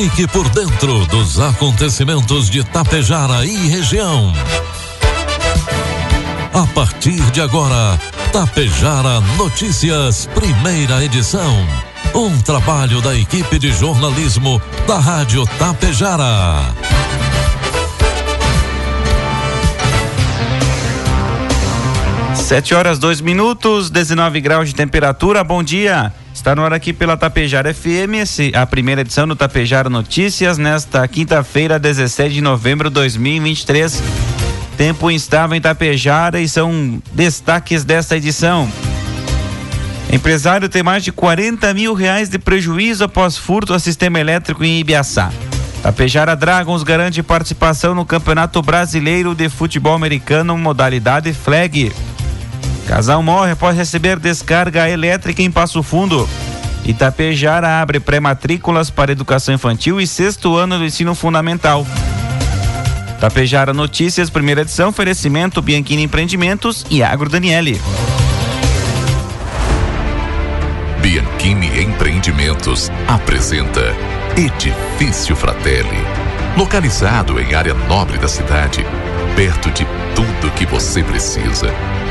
Fique por dentro dos acontecimentos de Tapejara e região. A partir de agora, Tapejara Notícias, primeira edição. Um trabalho da equipe de jornalismo da Rádio Tapejara. Sete horas, dois minutos, 19 graus de temperatura. Bom dia. Está no ar aqui pela Tapejara FM, a primeira edição do Tapejara Notícias, nesta quinta-feira, 17 de novembro de 2023. Tempo instável em Tapejara e são destaques desta edição. Empresário tem mais de 40 mil reais de prejuízo após furto ao sistema elétrico em Ibiaçá. Tapejara Dragons garante participação no Campeonato Brasileiro de Futebol Americano, modalidade flag. Casal morre após receber descarga elétrica em Passo Fundo. Itapejara abre pré-matrículas para educação infantil e sexto ano do ensino fundamental. Tapejara Notícias, primeira edição, oferecimento Bianchini Empreendimentos e Agro Daniele. Bianchini Empreendimentos apresenta Edifício Fratelli. Localizado em área nobre da cidade, perto de tudo que você precisa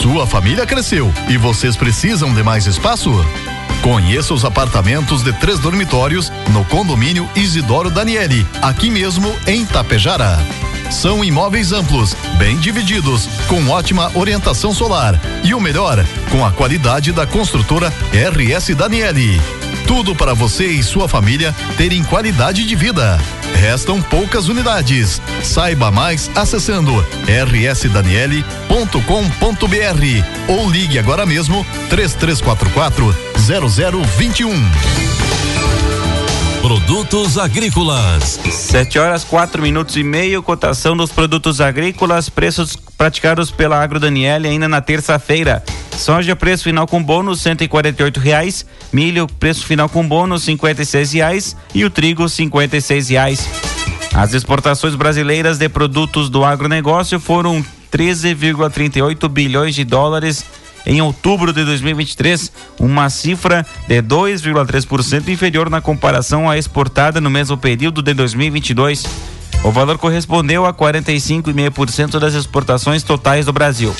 Sua família cresceu e vocês precisam de mais espaço? Conheça os apartamentos de três dormitórios no condomínio Isidoro Daniele, aqui mesmo em Tapejara. São imóveis amplos, bem divididos, com ótima orientação solar e o melhor, com a qualidade da construtora RS Daniele. Tudo para você e sua família terem qualidade de vida. Restam poucas unidades. Saiba mais acessando rsdaniele.com.br ou ligue agora mesmo 3344 0021. Produtos agrícolas. Sete horas, quatro minutos e meio, cotação dos produtos agrícolas, preços praticados pela Agro Daniele ainda na terça-feira. Soja, preço final com bônus, oito reais. Milho, preço final com bônus, seis reais. E o trigo, seis reais. As exportações brasileiras de produtos do agronegócio foram 13,38 bilhões de dólares em outubro de 2023, uma cifra de 2,3% inferior na comparação à exportada no mesmo período de 2022. O valor correspondeu a 45,5% das exportações totais do Brasil.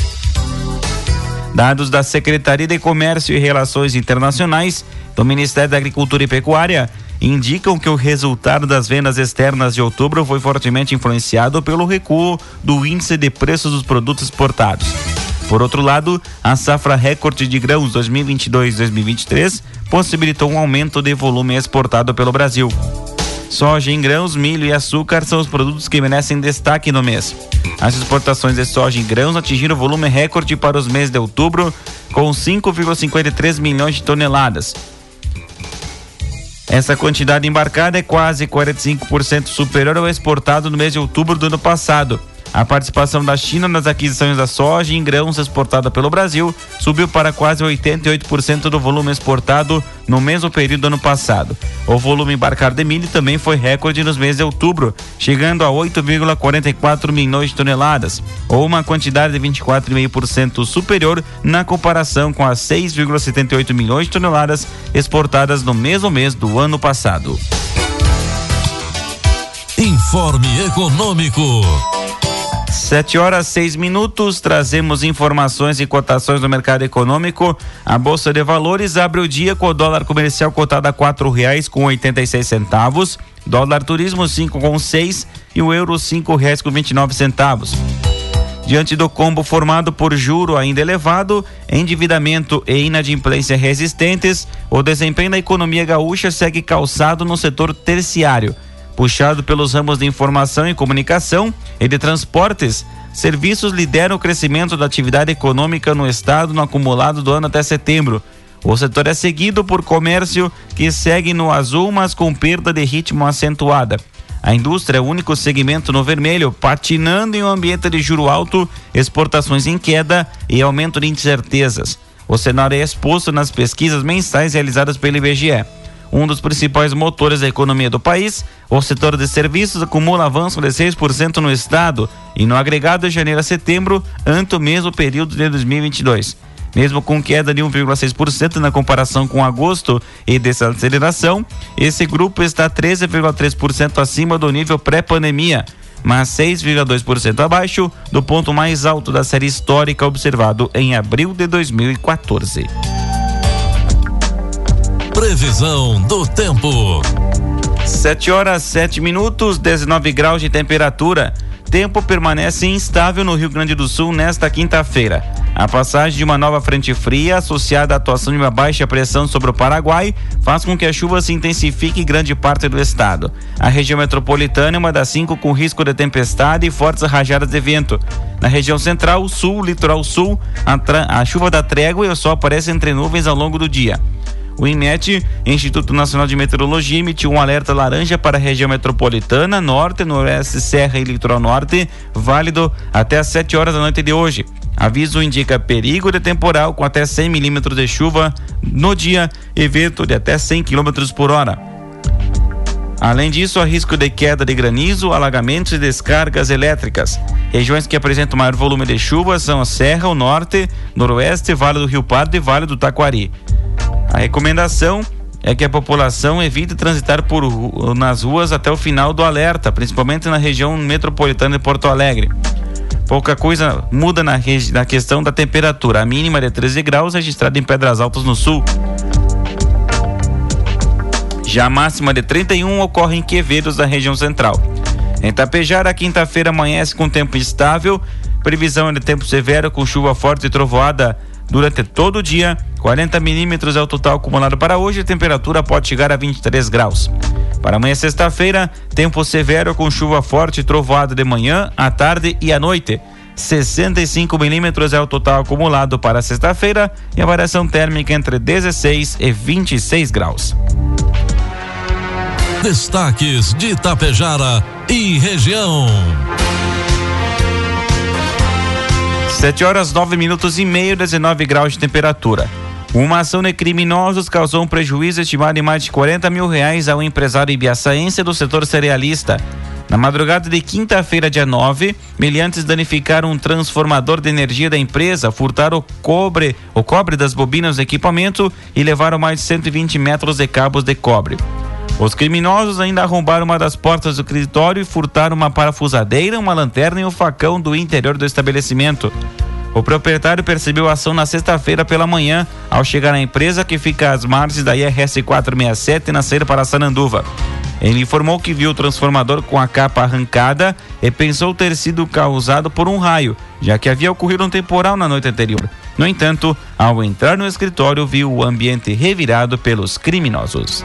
Dados da Secretaria de Comércio e Relações Internacionais do Ministério da Agricultura e Pecuária indicam que o resultado das vendas externas de outubro foi fortemente influenciado pelo recuo do índice de preços dos produtos exportados. Por outro lado, a safra recorde de grãos 2022-2023 possibilitou um aumento de volume exportado pelo Brasil. Soja em grãos, milho e açúcar são os produtos que merecem destaque no mês. As exportações de soja em grãos atingiram volume recorde para os meses de outubro, com 5,53 milhões de toneladas. Essa quantidade embarcada é quase 45% superior ao exportado no mês de outubro do ano passado. A participação da China nas aquisições da soja em grãos exportada pelo Brasil subiu para quase 88% do volume exportado no mesmo período do ano passado. O volume embarcado de milho também foi recorde nos meses de outubro, chegando a 8,44 milhões de toneladas, ou uma quantidade de 24,5% superior na comparação com as 6,78 milhões de toneladas exportadas no mesmo mês do ano passado. Informe Econômico. Sete horas seis minutos, trazemos informações e cotações do mercado econômico. A Bolsa de Valores abre o dia com o dólar comercial cotado a quatro reais com oitenta e seis centavos, dólar turismo cinco com seis e o euro cinco reais com vinte e nove centavos. Diante do combo formado por juro ainda elevado, endividamento e inadimplência resistentes, o desempenho da economia gaúcha segue calçado no setor terciário puxado pelos ramos de informação e comunicação e de transportes. Serviços lideram o crescimento da atividade econômica no estado no acumulado do ano até setembro. O setor é seguido por comércio que segue no azul, mas com perda de ritmo acentuada. A indústria é o único segmento no vermelho, patinando em um ambiente de juro alto, exportações em queda e aumento de incertezas. O cenário é exposto nas pesquisas mensais realizadas pelo IBGE. Um dos principais motores da economia do país, o setor de serviços acumula avanço de 6% no estado e no agregado de janeiro a setembro, ante o mesmo período de 2022. Mesmo com queda de 1,6% na comparação com agosto e desaceleração, esse grupo está 13,3% acima do nível pré-pandemia, mas 6,2% abaixo do ponto mais alto da série histórica observado em abril de 2014. Previsão do tempo. 7 horas 7 minutos, 19 graus de temperatura. Tempo permanece instável no Rio Grande do Sul nesta quinta-feira. A passagem de uma nova frente fria, associada à atuação de uma baixa pressão sobre o Paraguai, faz com que a chuva se intensifique em grande parte do estado. A região metropolitana é uma das cinco com risco de tempestade e fortes rajadas de vento. Na região central, sul, litoral sul, a, a chuva da trégua e o sol aparecem entre nuvens ao longo do dia. O INMET, Instituto Nacional de Meteorologia, emitiu um alerta laranja para a região metropolitana, norte, noroeste, serra e litoral norte, válido até às 7 horas da noite de hoje. Aviso indica perigo de temporal com até 100 milímetros de chuva no dia e vento de até 100 quilômetros por hora. Além disso, há risco de queda de granizo, alagamentos e descargas elétricas. Regiões que apresentam maior volume de chuva são a Serra, o Norte, Noroeste, Vale do Rio Pardo e Vale do Taquari. A recomendação é que a população evite transitar por, nas ruas até o final do alerta, principalmente na região metropolitana de Porto Alegre. Pouca coisa muda na, na questão da temperatura. A mínima de 13 graus registrada em Pedras Altas no sul. Já a máxima de 31 ocorre em Quevedos, da região central. Em Tapejara, quinta-feira amanhece com tempo instável, previsão de tempo severo com chuva forte e trovoada durante todo o dia. 40 milímetros é o total acumulado para hoje. A temperatura pode chegar a 23 graus. Para amanhã, sexta-feira, tempo severo com chuva forte e trovoada de manhã, à tarde e à noite. 65 milímetros é o total acumulado para sexta-feira e a variação térmica entre 16 e 26 graus. Destaques de Itapejara e região. 7 horas 9 minutos e meio, 19 graus de temperatura. Uma ação de criminosos causou um prejuízo estimado em mais de 40 mil reais ao empresário ibiaçaense do setor cerealista. Na madrugada de quinta-feira, dia 9, miliantes danificaram um transformador de energia da empresa, furtaram o cobre, o cobre das bobinas do equipamento e levaram mais de 120 metros de cabos de cobre. Os criminosos ainda arrombaram uma das portas do escritório e furtaram uma parafusadeira, uma lanterna e um facão do interior do estabelecimento. O proprietário percebeu a ação na sexta-feira pela manhã, ao chegar à empresa que fica às margens da IRS 467 na saída para Sananduva. Ele informou que viu o transformador com a capa arrancada e pensou ter sido causado por um raio, já que havia ocorrido um temporal na noite anterior. No entanto, ao entrar no escritório, viu o ambiente revirado pelos criminosos.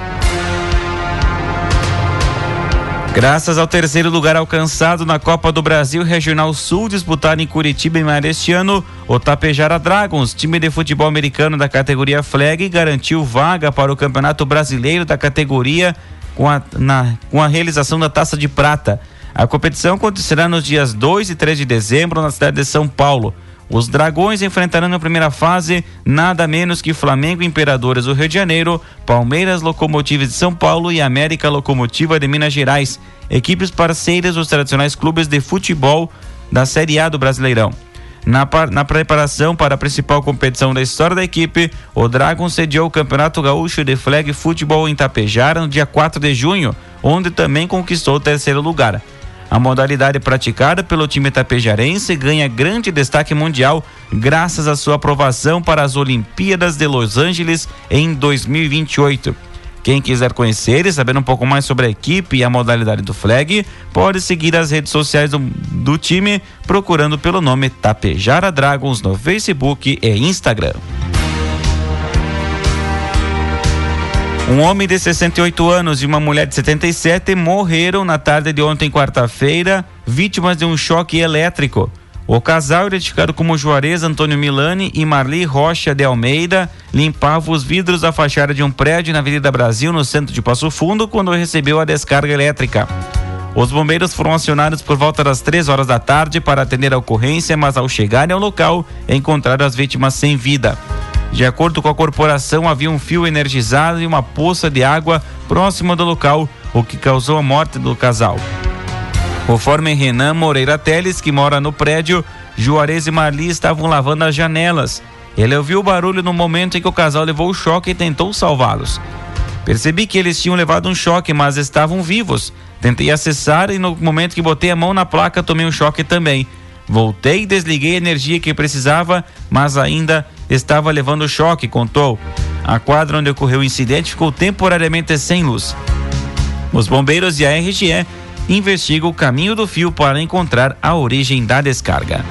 Graças ao terceiro lugar alcançado na Copa do Brasil Regional Sul, disputada em Curitiba em maio deste ano, o Tapejara Dragons, time de futebol americano da categoria Flag, garantiu vaga para o Campeonato Brasileiro da categoria com a, na, com a realização da Taça de Prata. A competição acontecerá nos dias 2 e 3 de dezembro na cidade de São Paulo. Os Dragões enfrentarão na primeira fase nada menos que Flamengo Imperadores do Rio de Janeiro, Palmeiras Locomotivas de São Paulo e América Locomotiva de Minas Gerais, equipes parceiras dos tradicionais clubes de futebol da Série A do Brasileirão. Na, na, preparação para a principal competição da história da equipe, o Dragon sediou o Campeonato Gaúcho de Flag Futebol em Tapejara no dia 4 de junho, onde também conquistou o terceiro lugar. A modalidade praticada pelo time tapejarense ganha grande destaque mundial graças à sua aprovação para as Olimpíadas de Los Angeles em 2028. Quem quiser conhecer e saber um pouco mais sobre a equipe e a modalidade do flag, pode seguir as redes sociais do, do time procurando pelo nome Tapejara Dragons no Facebook e Instagram. Um homem de 68 anos e uma mulher de 77 morreram na tarde de ontem, quarta-feira, vítimas de um choque elétrico. O casal, identificado como Juarez Antônio Milani e Marli Rocha de Almeida, limpava os vidros da fachada de um prédio na Avenida Brasil, no centro de Passo Fundo, quando recebeu a descarga elétrica. Os bombeiros foram acionados por volta das três horas da tarde para atender a ocorrência, mas ao chegarem ao local, encontraram as vítimas sem vida. De acordo com a corporação, havia um fio energizado e uma poça de água próxima do local, o que causou a morte do casal. Conforme Renan Moreira Teles, que mora no prédio, Juarez e Marli estavam lavando as janelas. Ele ouviu o barulho no momento em que o casal levou o choque e tentou salvá-los. Percebi que eles tinham levado um choque, mas estavam vivos. Tentei acessar e no momento que botei a mão na placa, tomei um choque também. Voltei e desliguei a energia que precisava, mas ainda estava levando choque, contou. A quadra onde ocorreu o incidente ficou temporariamente sem luz. Os bombeiros e a RGE investiga o caminho do fio para encontrar a origem da descarga.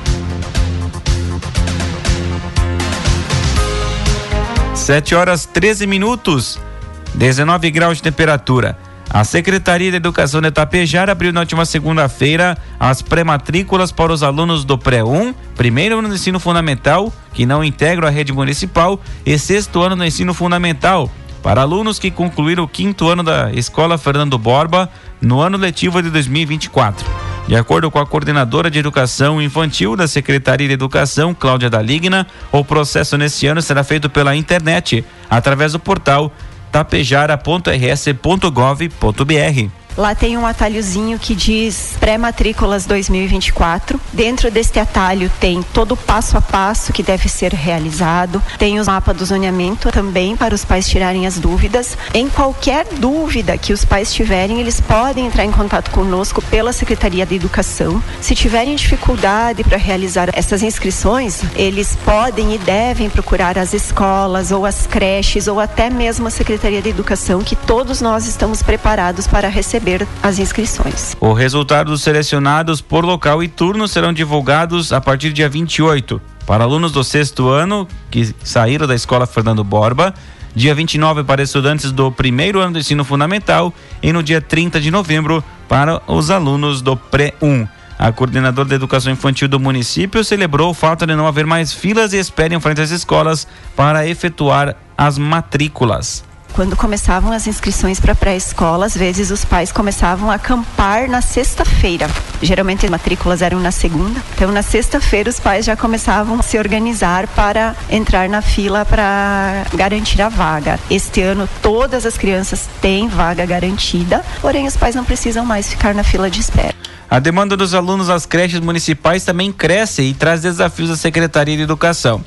Sete horas 13 minutos, 19 graus de temperatura. A Secretaria de Educação de Tapejar abriu na última segunda-feira as pré-matrículas para os alunos do Pré-1, primeiro ano do ensino fundamental, que não integram a rede municipal, e sexto ano do ensino fundamental, para alunos que concluíram o quinto ano da Escola Fernando Borba no ano letivo de 2024. De acordo com a coordenadora de Educação Infantil da Secretaria de Educação, Cláudia Daligna, o processo nesse ano será feito pela internet, através do portal tapejara.rs.gov.br. Lá tem um atalhozinho que diz pré-matrículas 2024. Dentro deste atalho tem todo o passo a passo que deve ser realizado. Tem o mapa do zoneamento também para os pais tirarem as dúvidas. Em qualquer dúvida que os pais tiverem, eles podem entrar em contato conosco pela Secretaria de Educação. Se tiverem dificuldade para realizar essas inscrições, eles podem e devem procurar as escolas ou as creches ou até mesmo a Secretaria de Educação, que todos nós estamos preparados para receber receber as inscrições. O resultado dos selecionados por local e turno serão divulgados a partir do dia 28 para alunos do sexto ano que saíram da escola Fernando Borba, dia 29 para estudantes do primeiro ano do ensino fundamental e no dia 30 de novembro para os alunos do pré-1. A coordenadora da educação infantil do município celebrou o fato de não haver mais filas e espera em frente às escolas para efetuar as matrículas quando começavam as inscrições para pré-escola, às vezes os pais começavam a acampar na sexta-feira. Geralmente as matrículas eram na segunda. Então, na sexta-feira, os pais já começavam a se organizar para entrar na fila para garantir a vaga. Este ano, todas as crianças têm vaga garantida, porém, os pais não precisam mais ficar na fila de espera. A demanda dos alunos às creches municipais também cresce e traz desafios à Secretaria de Educação.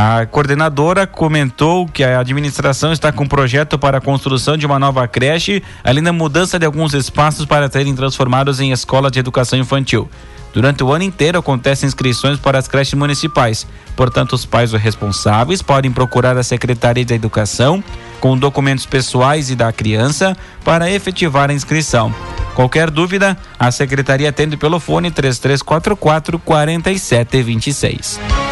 A coordenadora comentou que a administração está com um projeto para a construção de uma nova creche, além da mudança de alguns espaços para serem transformados em escola de educação infantil. Durante o ano inteiro acontecem inscrições para as creches municipais. Portanto, os pais ou responsáveis podem procurar a Secretaria da Educação com documentos pessoais e da criança para efetivar a inscrição. Qualquer dúvida, a secretaria atende pelo fone 3344 4726.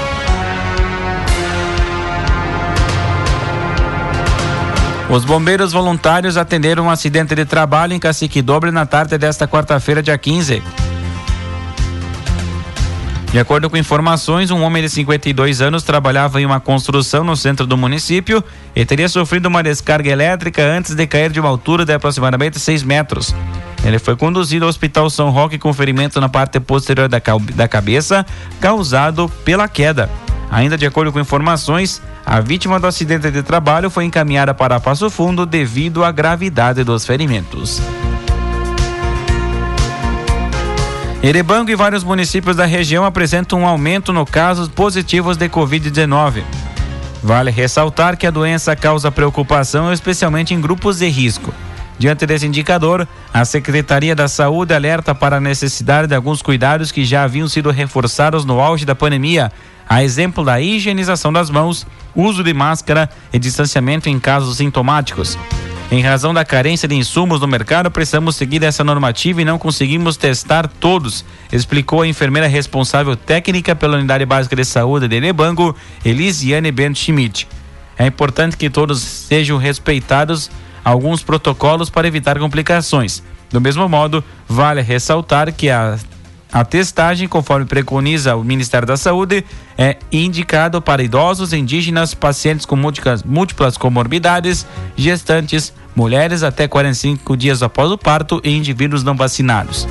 Os bombeiros voluntários atenderam um acidente de trabalho em Cacique Dobre na tarde desta quarta-feira, dia 15. De acordo com informações, um homem de 52 anos trabalhava em uma construção no centro do município e teria sofrido uma descarga elétrica antes de cair de uma altura de aproximadamente 6 metros. Ele foi conduzido ao Hospital São Roque com ferimento na parte posterior da, da cabeça, causado pela queda. Ainda de acordo com informações, a vítima do acidente de trabalho foi encaminhada para Passo Fundo devido à gravidade dos ferimentos. Erebango e vários municípios da região apresentam um aumento no casos positivos de Covid-19. Vale ressaltar que a doença causa preocupação, especialmente em grupos de risco. Diante desse indicador, a Secretaria da Saúde alerta para a necessidade de alguns cuidados que já haviam sido reforçados no auge da pandemia, a exemplo da higienização das mãos, uso de máscara e distanciamento em casos sintomáticos. Em razão da carência de insumos no mercado, precisamos seguir essa normativa e não conseguimos testar todos, explicou a enfermeira responsável técnica pela Unidade Básica de Saúde de Lebango, Elisiane Bento Schmidt. É importante que todos sejam respeitados alguns protocolos para evitar complicações. Do mesmo modo, vale ressaltar que a A testagem, conforme preconiza o Ministério da Saúde, é indicado para idosos, indígenas, pacientes com múltiplas, comorbidades, gestantes, mulheres até 45 dias após o parto e indivíduos não vacinados.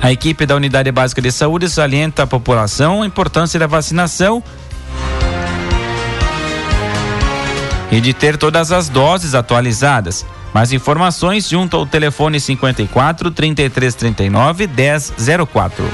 A equipe da Unidade Básica de Saúde salienta à população a importância da vacinação e de ter todas as doses atualizadas. Mais informações junto ao telefone 54 3339 1004.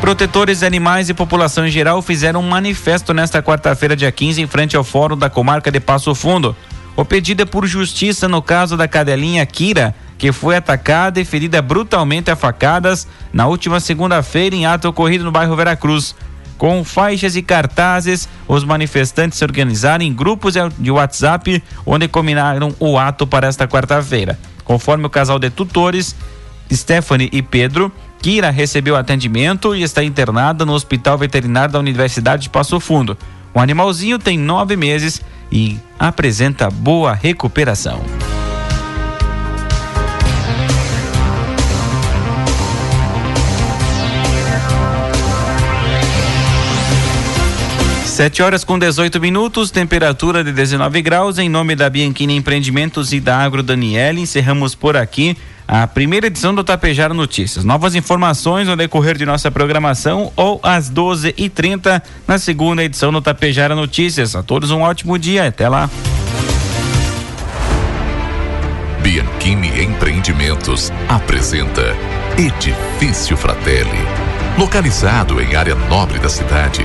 Protetores de animais e população em geral fizeram um manifesto nesta quarta-feira, dia 15, em frente ao Fórum da Comarca de Passo Fundo. O pedido é por justiça no caso da cadelinha Kira, que foi atacada e ferida brutalmente a facadas na última segunda-feira em ato ocorrido no bairro Veracruz. Com faixas e cartazes, os manifestantes se organizaram em grupos de WhatsApp, onde combinaram o ato para esta quarta-feira. Conforme o casal de tutores, Stephanie e Pedro, Kira recebeu atendimento e está internada no Hospital Veterinário da Universidade de Passo Fundo. O animalzinho tem nove meses e apresenta boa recuperação. Sete horas com 18 minutos, temperatura de 19 graus. Em nome da Bianchini Empreendimentos e da Agro Daniele, encerramos por aqui a primeira edição do Tapejara Notícias. Novas informações no decorrer de nossa programação ou às 12h30 na segunda edição do Tapejara Notícias. A todos um ótimo dia. Até lá. Bianchini Empreendimentos apresenta Edifício Fratelli. Localizado em área nobre da cidade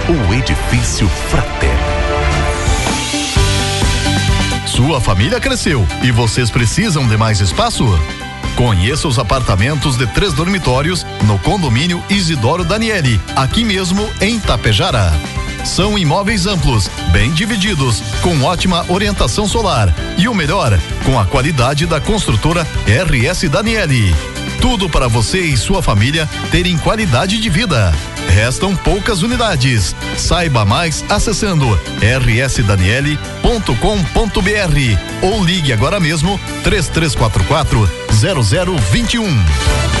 o Edifício Fratelli. Sua família cresceu e vocês precisam de mais espaço? Conheça os apartamentos de três dormitórios no condomínio Isidoro Daniele, aqui mesmo em Tapejara. São imóveis amplos, bem divididos, com ótima orientação solar e o melhor, com a qualidade da construtora RS Daniele. Tudo para você e sua família terem qualidade de vida. Restam poucas unidades. Saiba mais acessando rsdaniele.com.br ou ligue agora mesmo 3344 0021.